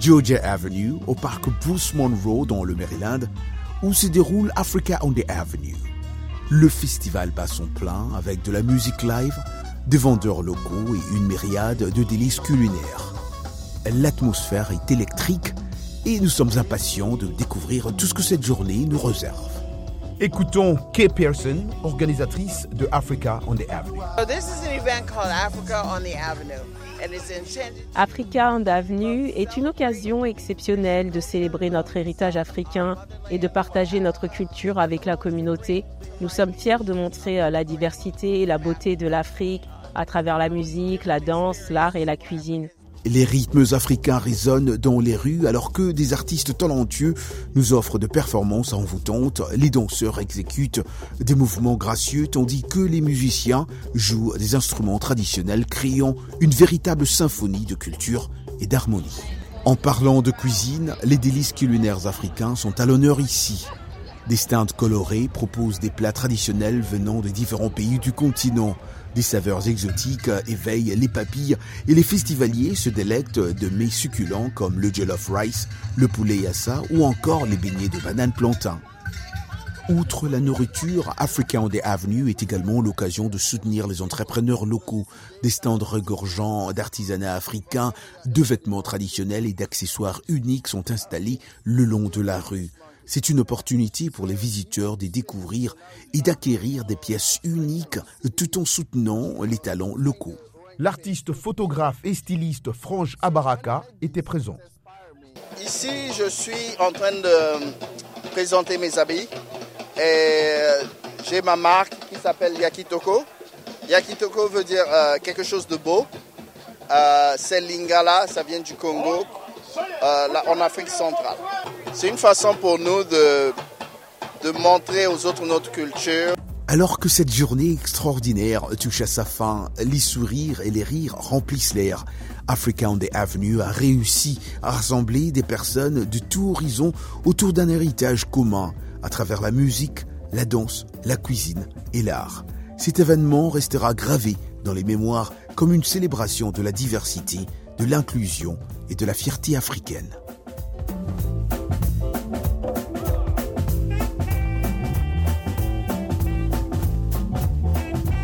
Georgia Avenue, au parc Bruce Monroe dans le Maryland, où se déroule Africa on the Avenue. Le festival bat son plein avec de la musique live, des vendeurs locaux et une myriade de délices culinaires. L'atmosphère est électrique et nous sommes impatients de découvrir tout ce que cette journée nous réserve. Écoutons Kay Pearson, organisatrice de Africa on the Avenue. Africa on the Avenue est une occasion exceptionnelle de célébrer notre héritage africain et de partager notre culture avec la communauté. Nous sommes fiers de montrer euh, la diversité et la beauté de l'Afrique à travers la musique, la danse, l'art et la cuisine. Les rythmes africains résonnent dans les rues alors que des artistes talentueux nous offrent de performances envoûtantes. Les danseurs exécutent des mouvements gracieux tandis que les musiciens jouent des instruments traditionnels créant une véritable symphonie de culture et d'harmonie. En parlant de cuisine, les délices culinaires africains sont à l'honneur ici. Des stands colorés proposent des plats traditionnels venant des différents pays du continent. Des saveurs exotiques éveillent les papilles et les festivaliers se délectent de mets succulents comme le jollof rice, le poulet yassa ou encore les beignets de banane plantain. Outre la nourriture, Africa on the Avenue est également l'occasion de soutenir les entrepreneurs locaux. Des stands regorgeants d'artisanat africain, de vêtements traditionnels et d'accessoires uniques sont installés le long de la rue. C'est une opportunité pour les visiteurs de découvrir et d'acquérir des pièces uniques tout en soutenant les talents locaux. L'artiste photographe et styliste Frange Abaraka était présent. Ici, je suis en train de présenter mes habits et j'ai ma marque qui s'appelle Yakitoko. Yakitoko veut dire euh, quelque chose de beau. Euh, c'est Lingala, ça vient du Congo, euh, en Afrique centrale. C'est une façon pour nous de, de montrer aux autres notre culture. Alors que cette journée extraordinaire touche à sa fin, les sourires et les rires remplissent l'air. Africa on the Avenue a réussi à rassembler des personnes de tout horizon autour d'un héritage commun à travers la musique, la danse, la cuisine et l'art. Cet événement restera gravé dans les mémoires comme une célébration de la diversité, de l'inclusion et de la fierté africaine.